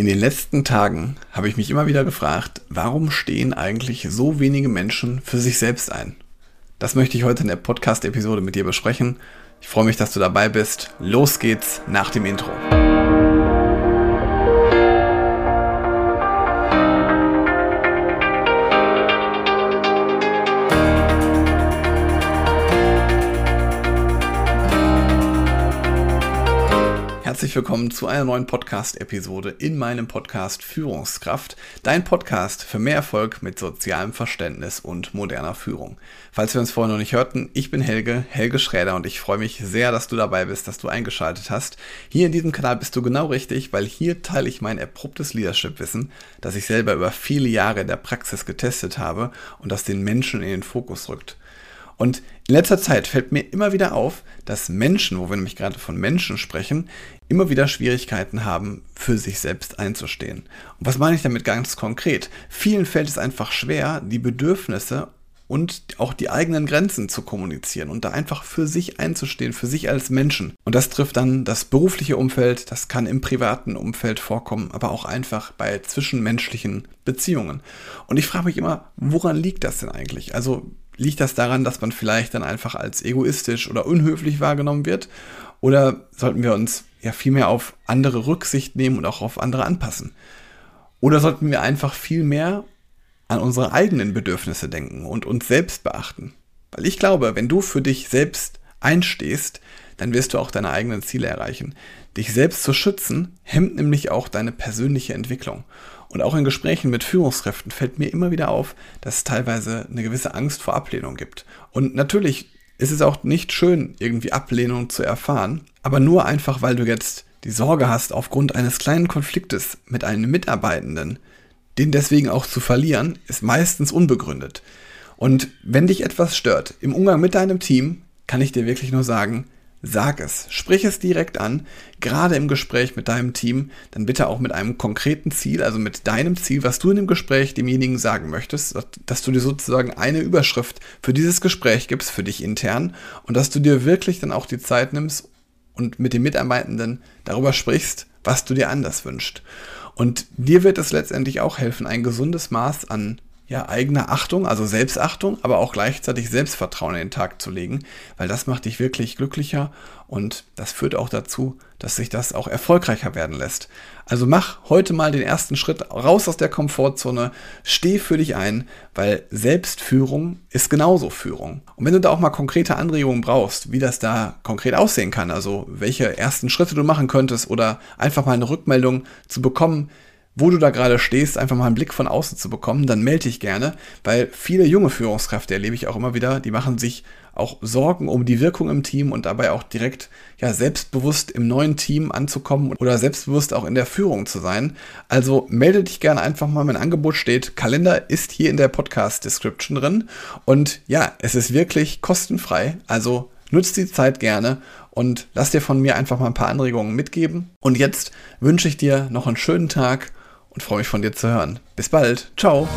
In den letzten Tagen habe ich mich immer wieder gefragt, warum stehen eigentlich so wenige Menschen für sich selbst ein? Das möchte ich heute in der Podcast-Episode mit dir besprechen. Ich freue mich, dass du dabei bist. Los geht's nach dem Intro. Herzlich willkommen zu einer neuen Podcast-Episode in meinem Podcast Führungskraft, dein Podcast für mehr Erfolg mit sozialem Verständnis und moderner Führung. Falls wir uns vorher noch nicht hörten, ich bin Helge, Helge Schräder und ich freue mich sehr, dass du dabei bist, dass du eingeschaltet hast. Hier in diesem Kanal bist du genau richtig, weil hier teile ich mein erprobtes Leadership-Wissen, das ich selber über viele Jahre in der Praxis getestet habe und das den Menschen in den Fokus rückt. Und in letzter Zeit fällt mir immer wieder auf, dass Menschen, wo wir nämlich gerade von Menschen sprechen, immer wieder Schwierigkeiten haben, für sich selbst einzustehen. Und was meine ich damit ganz konkret? Vielen fällt es einfach schwer, die Bedürfnisse und auch die eigenen Grenzen zu kommunizieren und da einfach für sich einzustehen, für sich als Menschen. Und das trifft dann das berufliche Umfeld, das kann im privaten Umfeld vorkommen, aber auch einfach bei zwischenmenschlichen Beziehungen. Und ich frage mich immer, woran liegt das denn eigentlich? Also Liegt das daran, dass man vielleicht dann einfach als egoistisch oder unhöflich wahrgenommen wird? Oder sollten wir uns ja viel mehr auf andere Rücksicht nehmen und auch auf andere anpassen? Oder sollten wir einfach viel mehr an unsere eigenen Bedürfnisse denken und uns selbst beachten? Weil ich glaube, wenn du für dich selbst einstehst, dann wirst du auch deine eigenen Ziele erreichen. Dich selbst zu schützen hemmt nämlich auch deine persönliche Entwicklung. Und auch in Gesprächen mit Führungskräften fällt mir immer wieder auf, dass es teilweise eine gewisse Angst vor Ablehnung gibt. Und natürlich ist es auch nicht schön, irgendwie Ablehnung zu erfahren, aber nur einfach, weil du jetzt die Sorge hast, aufgrund eines kleinen Konfliktes mit einem Mitarbeitenden, den deswegen auch zu verlieren, ist meistens unbegründet. Und wenn dich etwas stört im Umgang mit deinem Team, kann ich dir wirklich nur sagen, Sag es, sprich es direkt an, gerade im Gespräch mit deinem Team, dann bitte auch mit einem konkreten Ziel, also mit deinem Ziel, was du in dem Gespräch demjenigen sagen möchtest, dass du dir sozusagen eine Überschrift für dieses Gespräch gibst, für dich intern und dass du dir wirklich dann auch die Zeit nimmst und mit den Mitarbeitenden darüber sprichst, was du dir anders wünschst. Und dir wird es letztendlich auch helfen, ein gesundes Maß an ja, eigene Achtung, also Selbstachtung, aber auch gleichzeitig Selbstvertrauen in den Tag zu legen, weil das macht dich wirklich glücklicher und das führt auch dazu, dass sich das auch erfolgreicher werden lässt. Also mach heute mal den ersten Schritt raus aus der Komfortzone, steh für dich ein, weil Selbstführung ist genauso Führung. Und wenn du da auch mal konkrete Anregungen brauchst, wie das da konkret aussehen kann, also welche ersten Schritte du machen könntest oder einfach mal eine Rückmeldung zu bekommen, wo du da gerade stehst, einfach mal einen Blick von außen zu bekommen, dann melde dich gerne, weil viele junge Führungskräfte erlebe ich auch immer wieder, die machen sich auch Sorgen um die Wirkung im Team und dabei auch direkt ja selbstbewusst im neuen Team anzukommen oder selbstbewusst auch in der Führung zu sein. Also melde dich gerne einfach mal, mein Angebot steht. Kalender ist hier in der Podcast Description drin und ja, es ist wirklich kostenfrei. Also nutzt die Zeit gerne und lass dir von mir einfach mal ein paar Anregungen mitgeben. Und jetzt wünsche ich dir noch einen schönen Tag und freue mich von dir zu hören. Bis bald. Ciao.